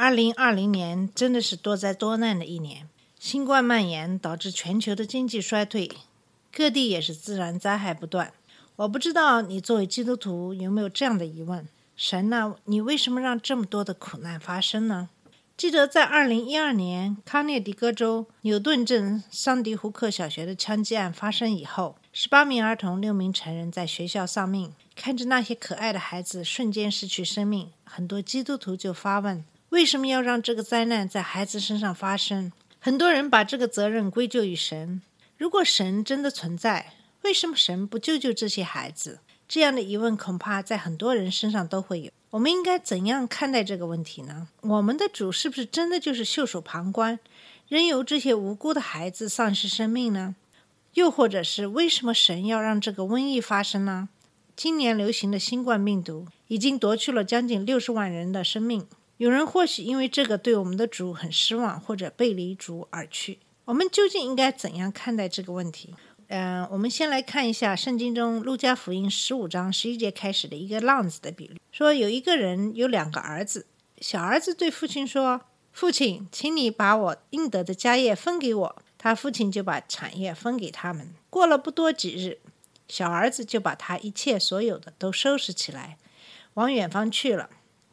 二零二零年真的是多灾多难的一年，新冠蔓延导致全球的经济衰退，各地也是自然灾害不断。我不知道你作为基督徒有没有这样的疑问：神呐、你为什么让这么多的苦难发生呢？记得在二零一二年康涅狄格州纽顿镇桑迪胡克小学的枪击案发生以后，十八名儿童、六名成人在学校丧命。看着那些可爱的孩子瞬间失去生命，很多基督徒就发问：为什么要让这个灾难在孩子身上发生？很多人把这个责任归咎于神。如果神真的存在，为什么神不救救这些孩子？这样的疑问恐怕在很多人身上都会有。我们应该怎样看待这个问题呢？我们的主是不是真的就是袖手旁观，任由这些无辜的孩子丧失生命呢？又或者是为什么神要让这个瘟疫发生呢？今年流行的新冠病毒已经夺去了将近六十万人的生命。有人或许因为这个对我们的主很失望，或者背离主而去。我们究竟应该怎样看待这个问题？嗯、我们先来看一下圣经中路加福音十五章十一节开始的一个浪子的比喻，说有一个人有两个儿子，小儿子对父亲说：“父亲，请你把我应得的家业分给我。”他父亲就把产业分给他们。过了不多几日，小儿子就把他一切所有的都收拾起来，往远方去了，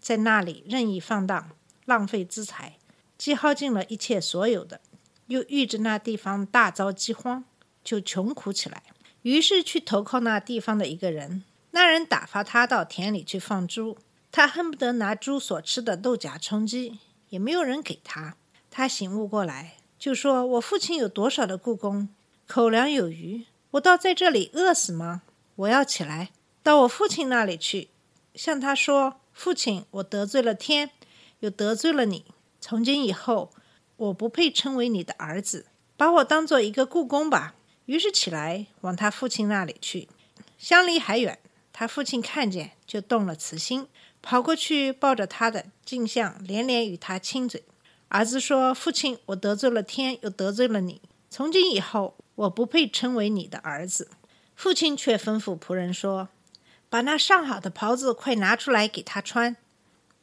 在那里任意放荡，浪费资财，既耗尽了一切所有的，又遇着那地方大遭饥荒，就穷苦起来。于是去投靠那地方的一个人，那人打发他到田里去放猪，他恨不得拿猪所吃的豆荚充饥，也没有人给他。他醒悟过来，就说：“我父亲有多少的故宫，口粮有余，我倒在这里饿死吗？我要起来到我父亲那里去，向他说：父亲，我得罪了天，又得罪了你。从今以后，我不配称为你的儿子，把我当做一个故宫吧。于是起来往他父亲那里去，相离还远，他父亲看见就动了慈心，跑过去抱着他的镜像，连连与他亲嘴。儿子说：“父亲，我得罪了天，又得罪了你。从今以后，我不配称为你的儿子。”父亲却吩咐仆人说：“把那上好的袍子快拿出来给他穿，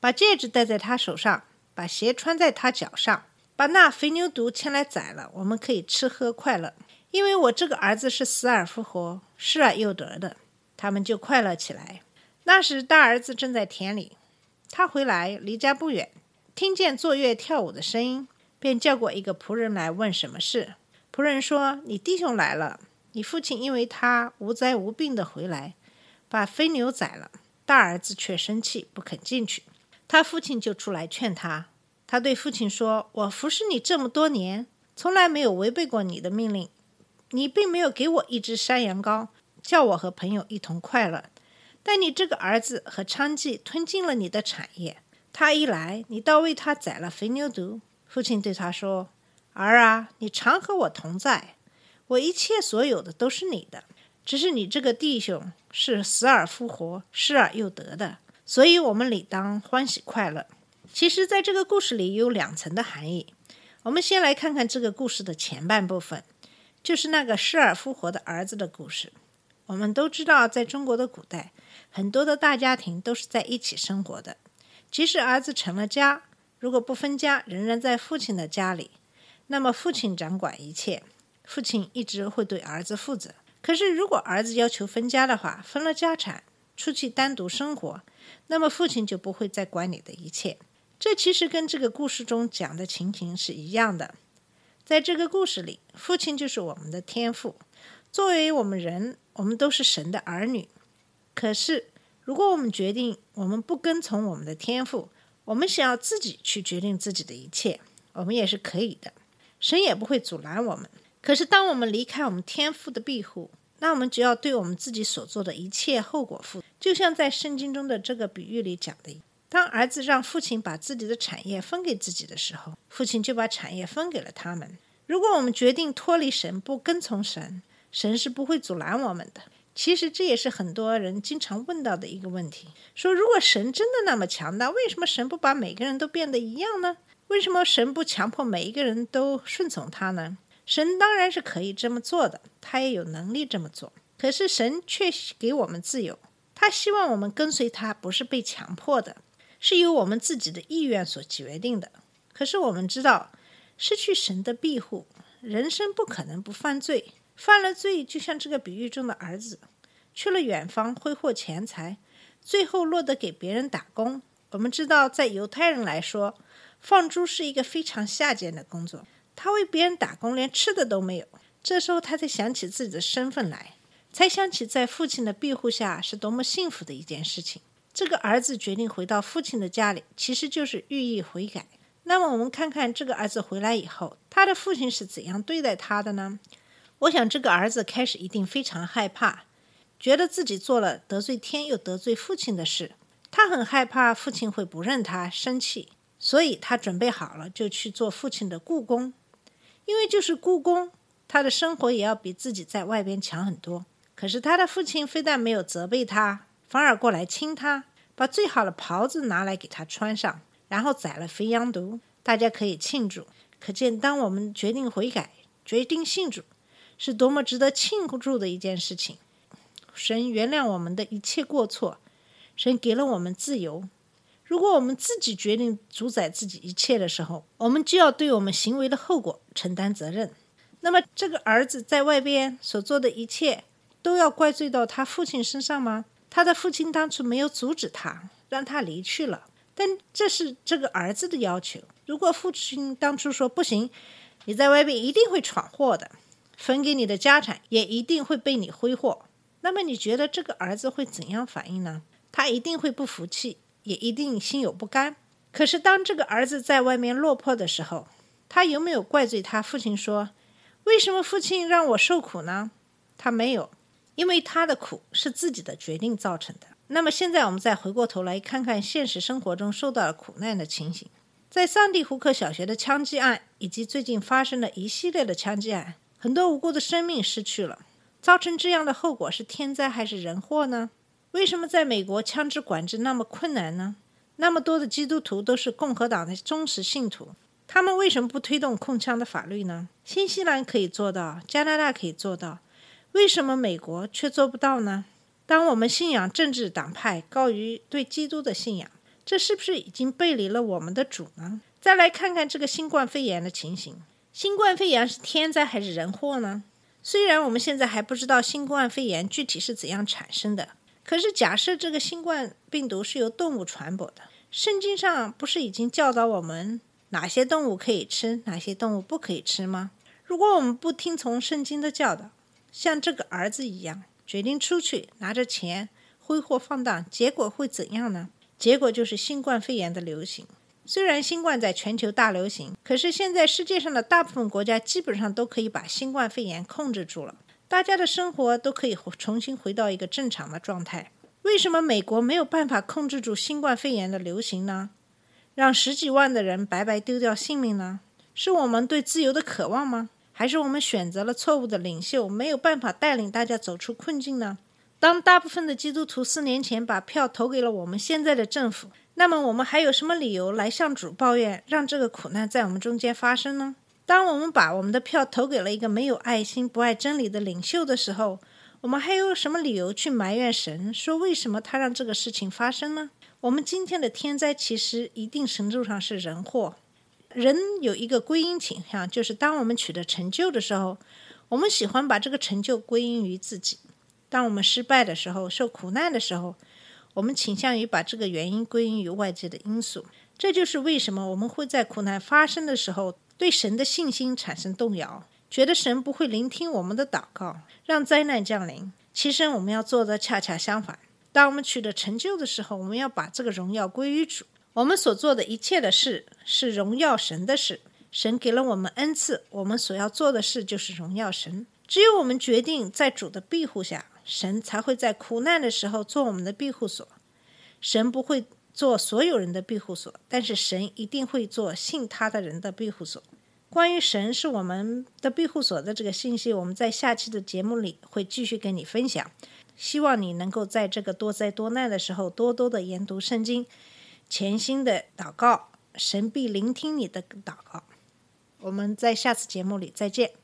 把戒指戴在他手上，把鞋穿在他脚上，把那肥牛犊牵来宰了，我们可以吃喝快乐。因为我这个儿子是死而复活，失而又得的。”他们就快乐起来。那时大儿子正在田里，他回来离家不远。听见坐月跳舞的声音，便叫过一个仆人来问什么事。仆人说：“你弟兄来了，你父亲因为他无灾无病的回来，把飞牛宰了。大儿子却生气，不肯进去。他父亲就出来劝他。他对父亲说：‘我服侍你这么多年，从来没有违背过你的命令。你并没有给我一只山羊羔，叫我和朋友一同快乐。但你这个儿子和娼妓吞尽了你的产业。’他一来，你倒为他宰了肥牛犊。父亲对他说：“儿啊，你常和我同在，我一切所有的都是你的。只是你这个弟兄是死而复活、失而又得的，所以我们理当欢喜快乐。”其实，在这个故事里有两层的含义。我们先来看看这个故事的前半部分，就是那个失而复活的儿子的故事。我们都知道，在中国的古代，很多的大家庭都是在一起生活的。即使儿子成了家，如果不分家，仍然在父亲的家里，那么父亲掌管一切，父亲一直会对儿子负责。可是，如果儿子要求分家的话，分了家产，出去单独生活，那么父亲就不会再管你的一切。这其实跟这个故事中讲的情形是一样的。在这个故事里，父亲就是我们的天父，作为我们人，我们都是神的儿女。可是，如果我们决定我们不跟从我们的天赋，我们想要自己去决定自己的一切，我们也是可以的，神也不会阻拦我们。可是，当我们离开我们天赋的庇护，那我们就要对我们自己所做的一切后果负责。就像在圣经中的这个比喻里讲的，当儿子让父亲把自己的产业分给自己的时候，父亲就把产业分给了他们。如果我们决定脱离神，不跟从神，神是不会阻拦我们的。其实这也是很多人经常问到的一个问题：说如果神真的那么强大，为什么神不把每个人都变得一样呢？为什么神不强迫每一个人都顺从他呢？神当然是可以这么做的，他也有能力这么做。可是神却给我们自由，他希望我们跟随他，不是被强迫的，是由我们自己的意愿所决定的。可是我们知道，失去神的庇护，人生不可能不犯罪。犯了罪，就像这个比喻中的儿子，去了远方挥霍钱财，最后落得给别人打工。我们知道，在犹太人来说，放猪是一个非常下贱的工作。他为别人打工，连吃的都没有。这时候，他才想起自己的身份来，才想起在父亲的庇护下是多么幸福的一件事情。这个儿子决定回到父亲的家里，其实就是寓意悔改。那么，我们看看这个儿子回来以后，他的父亲是怎样对待他的呢？我想，这个儿子开始一定非常害怕，觉得自己做了得罪天又得罪父亲的事。他很害怕父亲会不认他，生气，所以他准备好了就去做父亲的雇工。因为就是故宫，他的生活也要比自己在外边强很多。可是他的父亲非但没有责备他，反而过来亲他，把最好的袍子拿来给他穿上，然后宰了肥羊犊，大家可以庆祝。可见，当我们决定悔改，决定信主。是多么值得庆祝的一件事情！神原谅我们的一切过错，神给了我们自由。如果我们自己决定主宰自己一切的时候，我们就要对我们行为的后果承担责任。那么，这个儿子在外边所做的一切，都要怪罪到他父亲身上吗？他的父亲当初没有阻止他，让他离去了，但这是这个儿子的要求。如果父亲当初说不行，你在外边一定会闯祸的。分给你的家产也一定会被你挥霍，那么你觉得这个儿子会怎样反应呢？他一定会不服气，也一定心有不甘。可是当这个儿子在外面落魄的时候，他有没有怪罪他父亲说：“为什么父亲让我受苦呢？”他没有，因为他的苦是自己的决定造成的。那么现在我们再回过头来看看现实生活中受到了苦难的情形，在桑迪胡克小学的枪击案以及最近发生的一系列的枪击案。很多无辜的生命失去了，造成这样的后果是天灾还是人祸呢？为什么在美国枪支管制那么困难呢？那么多的基督徒都是共和党的忠实信徒，他们为什么不推动控枪的法律呢？新西兰可以做到，加拿大可以做到，为什么美国却做不到呢？当我们信仰政治党派高于对基督的信仰，这是不是已经背离了我们的主呢？再来看看这个新冠肺炎的情形。新冠肺炎是天灾还是人祸呢？虽然我们现在还不知道新冠肺炎具体是怎样产生的，可是假设这个新冠病毒是由动物传播的，圣经上不是已经教导我们哪些动物可以吃，哪些动物不可以吃吗？如果我们不听从圣经的教导，像这个儿子一样决定出去拿着钱挥霍放荡，结果会怎样呢？结果就是新冠肺炎的流行。虽然新冠在全球大流行，可是现在世界上的大部分国家基本上都可以把新冠肺炎控制住了，大家的生活都可以重新回到一个正常的状态。为什么美国没有办法控制住新冠肺炎的流行呢？让十几万的人白白丢掉性命呢？是我们对自由的渴望吗？还是我们选择了错误的领袖，没有办法带领大家走出困境呢？当大部分的基督徒四年前把票投给了我们现在的政府。那么我们还有什么理由来向主抱怨，让这个苦难在我们中间发生呢？当我们把我们的票投给了一个没有爱心、不爱真理的领袖的时候，我们还有什么理由去埋怨神，说为什么他让这个事情发生呢？我们今天的天灾其实一定程度上是人祸。人有一个归因倾向，就是当我们取得成就的时候，我们喜欢把这个成就归因于自己；当我们失败的时候、受苦难的时候，我们倾向于把这个原因归因于外界的因素，这就是为什么我们会在苦难发生的时候对神的信心产生动摇，觉得神不会聆听我们的祷告，让灾难降临。其实我们要做的恰恰相反。当我们取得成就的时候，我们要把这个荣耀归于主。我们所做的一切的事是荣耀神的事。神给了我们恩赐，我们所要做的事就是荣耀神。只有我们决定在主的庇护下。神才会在苦难的时候做我们的庇护所，神不会做所有人的庇护所，但是神一定会做信他的人的庇护所。关于神是我们的庇护所的这个信息，我们在下期的节目里会继续跟你分享。希望你能够在这个多灾多难的时候，多多的研读圣经，潜心的祷告，神必聆听你的祷告。我们在下次节目里再见。